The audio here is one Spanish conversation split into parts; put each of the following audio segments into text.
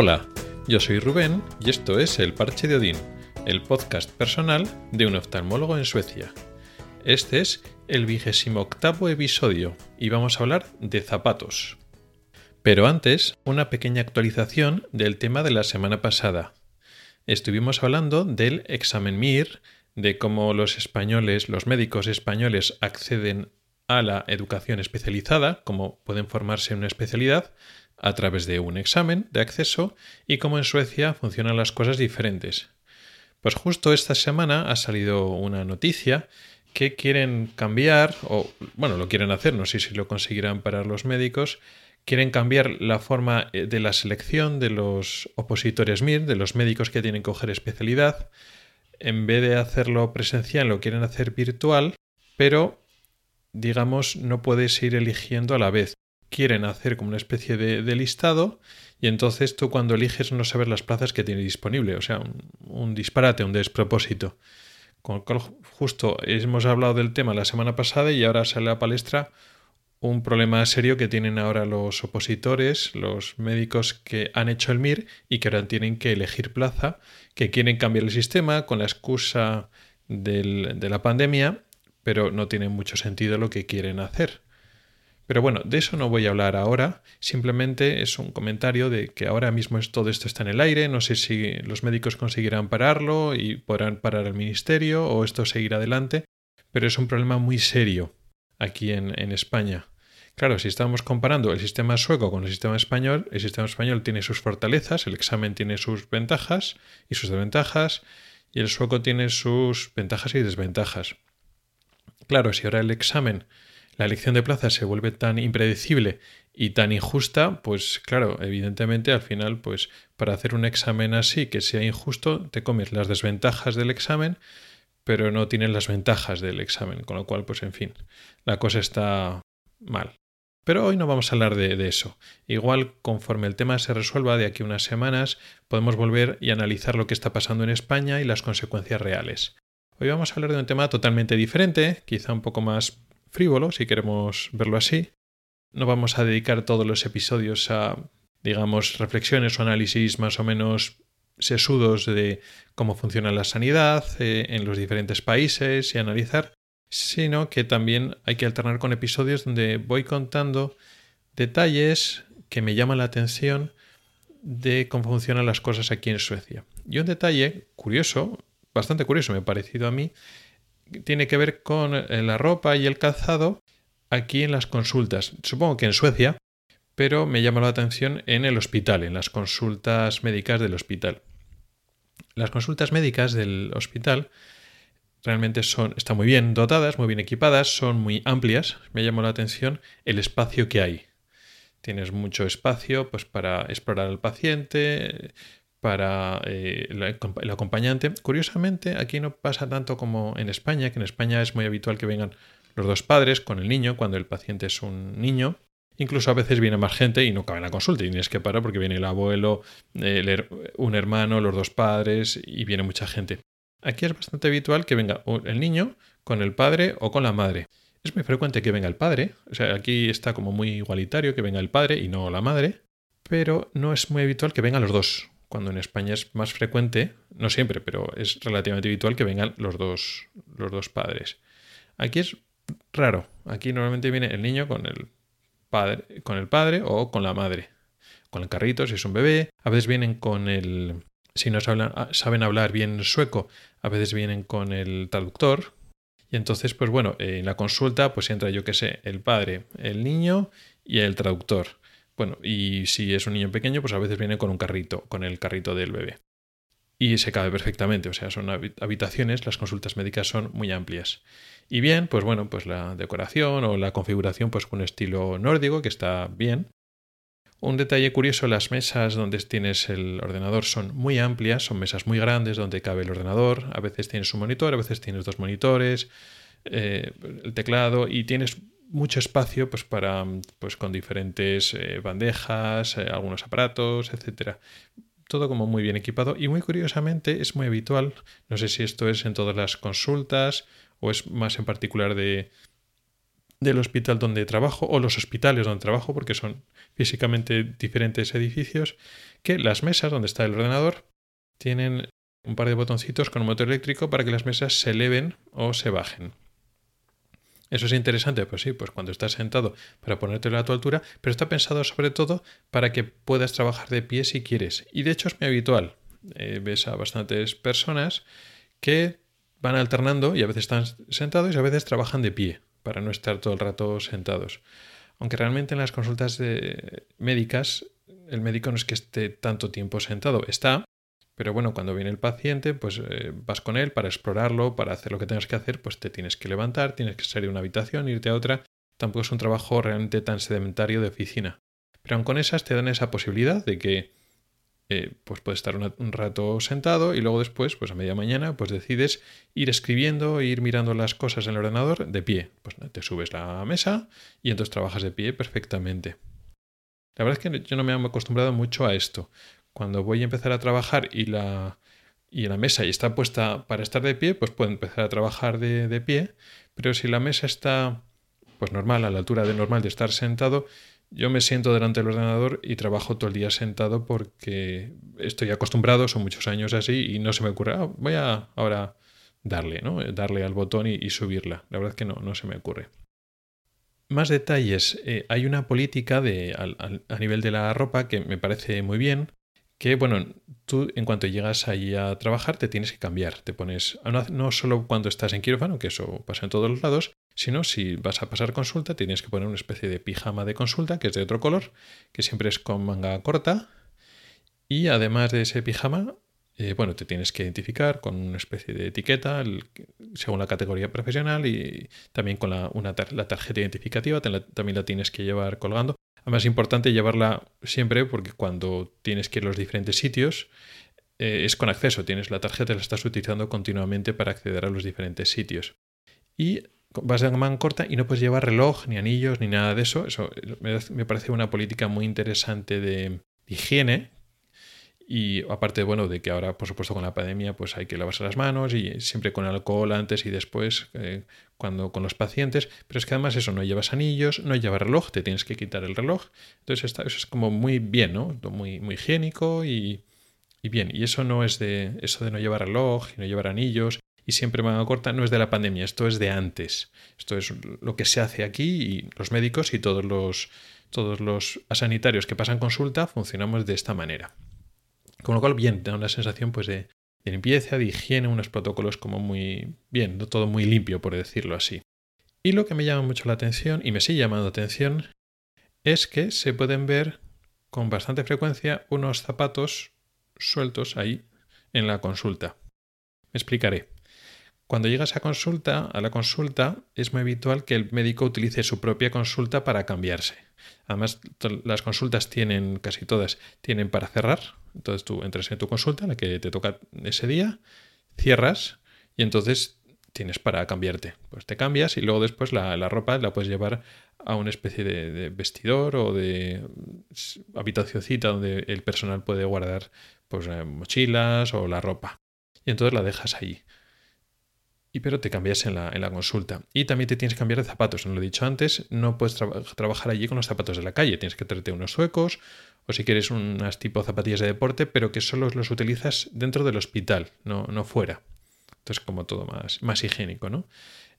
Hola, yo soy Rubén y esto es El Parche de Odín, el podcast personal de un oftalmólogo en Suecia. Este es el vigésimo octavo episodio y vamos a hablar de zapatos. Pero antes, una pequeña actualización del tema de la semana pasada. Estuvimos hablando del examen MIR, de cómo los españoles, los médicos españoles acceden a la educación especializada, cómo pueden formarse en una especialidad, a través de un examen de acceso y cómo en Suecia funcionan las cosas diferentes. Pues justo esta semana ha salido una noticia que quieren cambiar, o bueno, lo quieren hacer, no sé si lo conseguirán parar los médicos, quieren cambiar la forma eh, de la selección de los opositores MIR, de los médicos que tienen que coger especialidad. En vez de hacerlo presencial, lo quieren hacer virtual, pero digamos, no puedes ir eligiendo a la vez quieren hacer como una especie de, listado y entonces tú cuando eliges no sabes las plazas que tiene disponible, o sea, un, disparate, un despropósito. Con justo hemos hablado del tema la semana pasada y ahora sale a palestra un problema serio que tienen ahora los opositores, los médicos que han hecho el MIR y que ahora tienen que elegir plaza, que quieren cambiar el sistema con la excusa de la pandemia, pero no tiene mucho sentido lo que quieren hacer. Pero bueno, de eso no voy a hablar ahora, simplemente es un comentario de que ahora mismo todo esto está en el aire, no sé si los médicos conseguirán pararlo y podrán parar el ministerio o esto seguirá adelante, pero es un problema muy serio aquí en, en España. Claro, si estamos comparando el sistema sueco con el sistema español, el sistema español tiene sus fortalezas, el examen tiene sus ventajas y sus desventajas, y el sueco tiene sus ventajas y desventajas. Claro, si ahora el examen la elección de plazas se vuelve tan impredecible y tan injusta, pues claro, evidentemente al final, pues para hacer un examen así que sea injusto, te comes las desventajas del examen, pero no tienes las ventajas del examen, con lo cual, pues en fin, la cosa está mal. Pero hoy no vamos a hablar de, de, eso. Igual, conforme el tema se resuelva de aquí unas semanas, podemos volver y analizar lo que está pasando en España y las consecuencias reales. Hoy vamos a hablar de un tema totalmente diferente, quizá un poco más frívolo, si queremos verlo así. No vamos a dedicar todos los episodios a, digamos, reflexiones o análisis más o menos sesudos de cómo funciona la sanidad eh, en los diferentes países y analizar, sino que también hay que alternar con episodios donde voy contando detalles que me llaman la atención de cómo funcionan las cosas aquí en Suecia. Y un detalle curioso, bastante curioso me ha parecido a mí, tiene que ver con eh, la ropa y el calzado aquí en las consultas. Supongo que en Suecia, pero me llama la atención en el hospital, en las consultas médicas del hospital. Las consultas médicas del hospital realmente son, están muy bien dotadas, muy bien equipadas, son muy amplias. Me llamó la atención el espacio que hay. Tienes mucho espacio pues, para explorar al paciente, para eh, el acompañante. Curiosamente, aquí no pasa tanto como en España, que en España es muy habitual que vengan los dos padres con el niño cuando el paciente es un niño. Incluso a veces viene más gente y no cabe en la consulta y tienes que parar porque viene el abuelo, un hermano, los dos padres y viene mucha gente. Aquí es bastante habitual que venga el niño con el padre o con la madre. Es muy frecuente que venga el padre, o sea, aquí está como muy igualitario que venga el padre y no la madre, pero no es muy habitual que vengan los dos, cuando en España es más frecuente, no siempre, pero es relativamente habitual que vengan los dos, los dos padres. Aquí es raro. Aquí normalmente viene el niño con el padre, con el padre o con la madre. Con el carrito, si es un bebé. A veces vienen con el. Si no saben, ah, saben hablar bien sueco, a veces vienen con el traductor. Y entonces, pues bueno, en la consulta, pues entra, yo qué sé, el padre, el niño y el traductor. Bueno, y si es un niño pequeño, pues a veces viene con un carrito, con el carrito del bebé. Y se cabe perfectamente, o sea, son habitaciones, las consultas médicas son muy amplias. Y bien, pues bueno, pues la decoración o la configuración, pues con estilo nórdico, que está bien. Un detalle curioso, las mesas donde tienes el ordenador son muy amplias, son mesas muy grandes donde cabe el ordenador, a veces tienes un monitor, a veces tienes dos monitores, eh, el teclado y tienes mucho espacio pues para pues con diferentes eh, bandejas, eh, algunos aparatos, etcétera. Todo como muy bien equipado y muy curiosamente es muy habitual, no sé si esto es en todas las consultas o es más en particular de del hospital donde trabajo o los hospitales donde trabajo porque son físicamente diferentes edificios que las mesas donde está el ordenador tienen un par de botoncitos con un motor eléctrico para que las mesas se eleven o se bajen. Eso es interesante, pues sí, pues cuando estás sentado para ponértelo a tu altura, pero está pensado sobre todo para que puedas trabajar de pie si quieres. Y de hecho es muy habitual. Eh, ves a bastantes personas que van alternando y a veces están sentados y a veces trabajan de pie para no estar todo el rato sentados. Aunque realmente en las consultas médicas el médico no es que esté tanto tiempo sentado, está, pero bueno, cuando viene el paciente, pues eh, vas con él para explorarlo, para hacer lo que tengas que hacer, pues te tienes que levantar, tienes que salir de una habitación, irte a otra. Tampoco es un trabajo realmente tan sedentario de oficina. Pero aun con esas te dan esa posibilidad de que eh, pues puedes estar un rato sentado y luego después, pues a media mañana, pues decides ir escribiendo, ir mirando las cosas en el ordenador de pie. Pues te subes la mesa y entonces trabajas de pie perfectamente. La verdad es que yo no me he acostumbrado mucho a esto. Cuando voy a empezar a trabajar y la, y la mesa y está puesta para estar de pie, pues puedo empezar a trabajar de, de pie. Pero si la mesa está pues normal, a la altura de normal de estar sentado, yo me siento delante del ordenador y trabajo todo el día sentado porque estoy acostumbrado, son muchos años así y no se me ocurre, ah, voy a ahora darle, ¿no? Darle al botón y, subirla. La verdad es que no, no se me ocurre. Más detalles. Eh, hay una política de, a nivel de la ropa que me parece muy bien, que bueno, tú en cuanto llegas ahí a trabajar te tienes que cambiar. Te pones, no, no solo cuando estás en quirófano, que eso pasa en todos los lados, sino si vas a pasar consulta, tienes que poner una especie de pijama de consulta, que es de otro color, que siempre es con manga corta. Y además de ese pijama, eh, bueno, te tienes que identificar con una especie de etiqueta según la categoría profesional y también con la, una la tarjeta identificativa, también la tienes que llevar colgando. Además importante llevarla siempre porque cuando tienes que ir a los diferentes sitios eh, es con acceso, tienes la tarjeta, la estás utilizando continuamente para acceder a los diferentes sitios. Y vas de manga corta y no puedes llevar reloj, ni anillos, ni nada de eso. Eso me parece una política muy interesante de higiene. Y aparte, bueno, de que ahora, por supuesto, con la pandemia, pues hay que lavarse las manos y siempre con alcohol antes y después eh, cuando con los pacientes. Pero es que además eso, no llevas anillos, no llevas reloj, te tienes que quitar el reloj. Entonces eso es como muy bien, ¿no? Muy, muy higiénico y, y bien. Y eso no es de eso de no llevar reloj y no llevar anillos y siempre manga corta no es de la pandemia, esto es de antes. Esto es lo que se hace aquí y los médicos y todos los, todos los sanitarios que pasan consulta funcionamos de esta manera. Con lo cual, bien, da una sensación pues de, limpieza, de higiene, unos protocolos como muy bien, todo muy limpio, por decirlo así. Y lo que me llama mucho la atención, y me sigue llamando la atención, es que se pueden ver con bastante frecuencia unos zapatos sueltos ahí en la consulta. Me explicaré. Cuando llegas a consulta, a la consulta, es muy habitual que el médico utilice su propia consulta para cambiarse. Además, las consultas tienen, casi todas, tienen para cerrar. Entonces tú entras en tu consulta, la que te toca ese día, cierras y entonces tienes para cambiarte. Pues te cambias y luego después la, ropa la puedes llevar a una especie de, vestidor o de habitacióncita donde el personal puede guardar pues, eh, mochilas o la ropa. Y entonces la dejas ahí y pero te cambias en la, en la, consulta. Y también te tienes que cambiar de zapatos. No lo he dicho antes, no puedes trabajar allí con los zapatos de la calle. Tienes que traerte unos suecos o si quieres unas tipo zapatillas de deporte, pero que solo los utilizas dentro del hospital, no, no fuera. Entonces, como todo más, más higiénico, ¿no?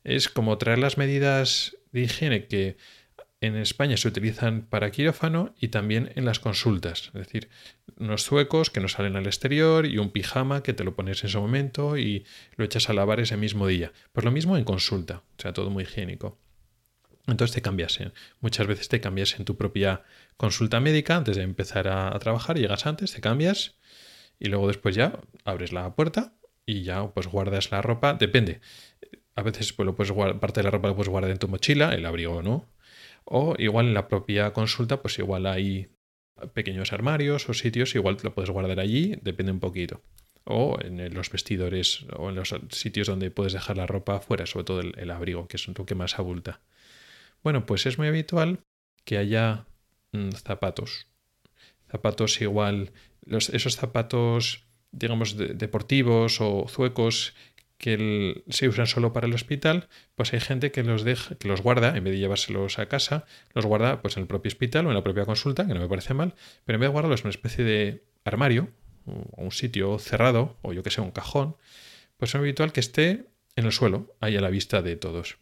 Es como traer las medidas de higiene que en España se utilizan para quirófano y también en las consultas. Es decir, unos zuecos que no salen al exterior y un pijama que te lo pones en ese momento y lo echas a lavar ese mismo día. Pues lo mismo en consulta, o sea, todo muy higiénico. Entonces te cambias. Muchas veces te cambias en tu propia consulta médica antes de empezar a, trabajar. Llegas antes, te cambias y luego después ya abres la puerta y ya pues guardas la ropa. Depende. A veces pues, lo puedes parte de la ropa lo puedes guardar en tu mochila, el abrigo no o igual en la propia consulta, pues igual hay pequeños armarios o sitios, igual te lo puedes guardar allí, depende un poquito. O en los vestidores o en los sitios donde puedes dejar la ropa fuera, sobre todo el, abrigo, que es un toque más abulta. Bueno, pues es muy habitual que haya mm, zapatos. Zapatos igual, esos zapatos, digamos, deportivos o zuecos que se usan solo para el hospital, pues hay gente que los deja, que los guarda, en vez de llevárselos a casa, los guarda pues en el propio hospital o en la propia consulta, que no me parece mal, pero en vez de guardarlos en una especie de armario, o un sitio cerrado, o yo que sé, un cajón, pues es habitual que esté en el suelo, ahí a la vista de todos.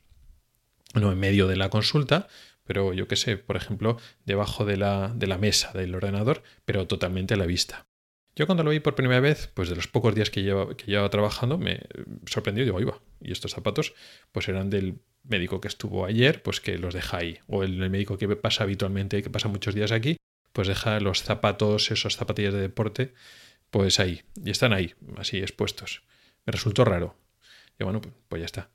No en medio de la consulta, pero yo que sé, por ejemplo, debajo de la, de la mesa del ordenador, pero totalmente a la vista. Yo cuando lo vi por primera vez, pues de los pocos días que llevaba, trabajando, me sorprendió y digo, iba. Y estos zapatos, pues eran del médico que estuvo ayer, pues que los deja ahí. O el, médico que pasa habitualmente, que pasa muchos días aquí, pues deja los zapatos, esos zapatillas de deporte, pues ahí. Y están ahí, así expuestos. Me resultó raro. Y bueno, pues ya está.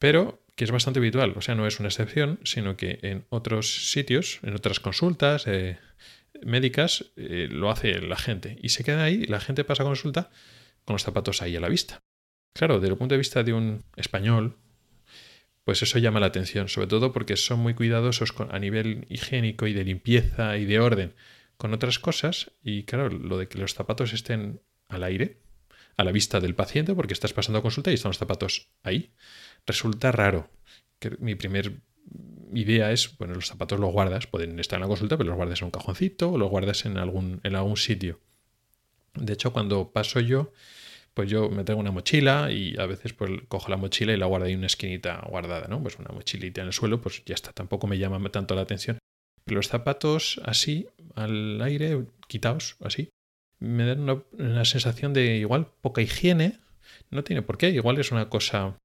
Pero que es bastante habitual, o sea, no es una excepción, sino que en otros sitios, en otras consultas, eh, médicas eh, lo hace la gente y se queda ahí la gente pasa consulta con los zapatos ahí a la vista. Claro, desde el punto de vista de un español, pues eso llama la atención, sobre todo porque son muy cuidadosos a nivel higiénico y de limpieza y de orden con otras cosas y claro, lo de que los zapatos estén al aire, a la vista del paciente, porque estás pasando consulta y están los zapatos ahí, resulta raro. Que mi primer idea es, bueno, los zapatos los guardas, pueden estar en la consulta, pero los guardas en un cajoncito o los guardas en algún, en algún sitio. De hecho, cuando paso yo, pues yo me tengo una mochila y a veces pues cojo la mochila y la guardo ahí en una esquinita guardada, ¿no? Pues una mochilita en el suelo, pues ya está, tampoco me llama tanto la atención. Los zapatos así, al aire, quitados, así, me dan una, una sensación de igual poca higiene. No tiene por qué, igual es una cosa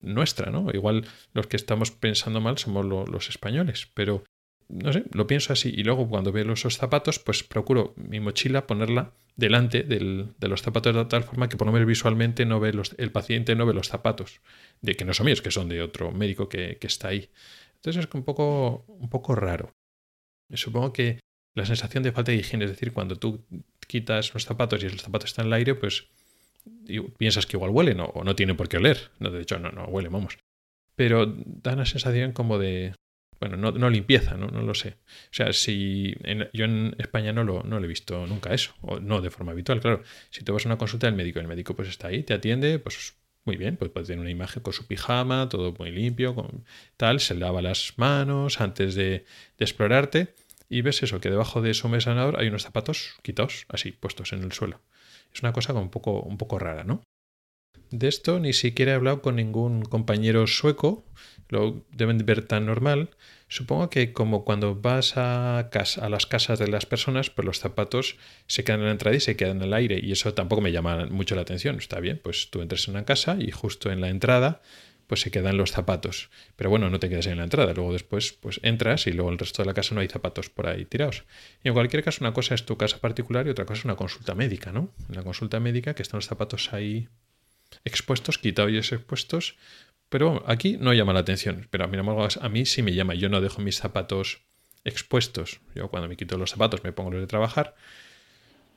nuestra, ¿no? Igual los que estamos pensando mal somos los españoles, pero no sé, lo pienso así. Y luego cuando veo esos zapatos, pues procuro mi mochila ponerla delante del, de los zapatos de tal forma que por lo menos visualmente no ve los, el paciente no ve los zapatos, de que no son míos, que son de otro médico que, que está ahí. Entonces es un poco, un poco raro. supongo que la sensación de falta de higiene, es decir, cuando tú quitas los zapatos y los zapatos están en el aire, pues piensas que igual huelen o, no tiene por qué oler. No, de hecho, no, no huele, vamos. Pero da una sensación como de. Bueno, no, no limpieza, ¿no? no lo sé. O sea, si yo en España no lo, no lo he visto nunca eso, o no de forma habitual, claro. Si tú vas a una consulta del médico, el médico pues está ahí, te atiende, pues muy bien, pues puede tener una imagen con su pijama, todo muy limpio, con tal, se lava las manos antes de, de explorarte y ves eso, que debajo de su mesa hay unos zapatos quitados, así, puestos en el suelo. Es una cosa un poco, un poco rara, ¿no? De esto ni siquiera he hablado con ningún compañero sueco, lo deben ver tan normal. Supongo que como cuando vas a, casa, a las casas de las personas, pues los zapatos se quedan en la entrada y se quedan en el aire y eso tampoco me llama mucho la atención. Está bien, pues tú entras en una casa y justo en la entrada pues se quedan los zapatos. Pero bueno, no te quedas en la entrada, luego después pues entras y luego el resto de la casa no hay zapatos por ahí tirados. Y en cualquier caso, una cosa es tu casa particular y otra cosa es una consulta médica, ¿no? En la consulta médica que están los zapatos ahí expuestos, quitados y expuestos, pero aquí no llama la atención, pero a mí, a mí sí me llama, yo no dejo mis zapatos expuestos. Yo cuando me quito los zapatos me pongo los de trabajar,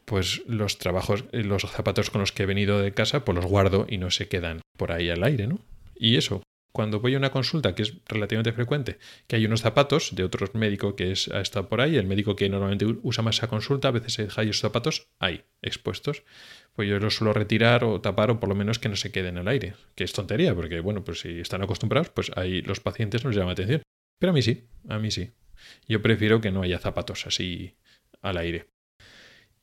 pues los trabajos, los zapatos con los que he venido de casa, pues los guardo y no se quedan por ahí al aire, ¿no? Y eso, cuando voy a una consulta, que es relativamente frecuente, que hay unos zapatos de otro médico que es, ha estado por ahí, el médico que normalmente usa más esa consulta, a veces deja esos zapatos ahí, expuestos, pues yo los suelo retirar o tapar o por lo menos que no se queden al aire, que es tontería, porque bueno, pues si están acostumbrados, pues ahí los pacientes no les llama atención. Pero a mí sí, a mí sí. Yo prefiero que no haya zapatos así al aire.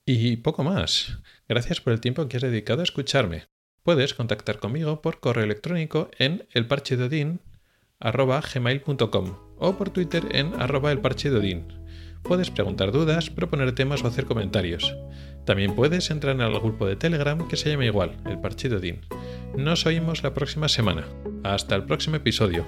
Y poco más. Gracias por el tiempo que has dedicado a escucharme. Puedes contactar conmigo por correo electrónico en elparchedodin.gmail.com o por Twitter en arroba elparchedodin. Puedes preguntar dudas, proponer temas o hacer comentarios. También puedes entrar en el grupo de Telegram que se llama igual, El Parche Nos oímos la próxima semana. Hasta el próximo episodio.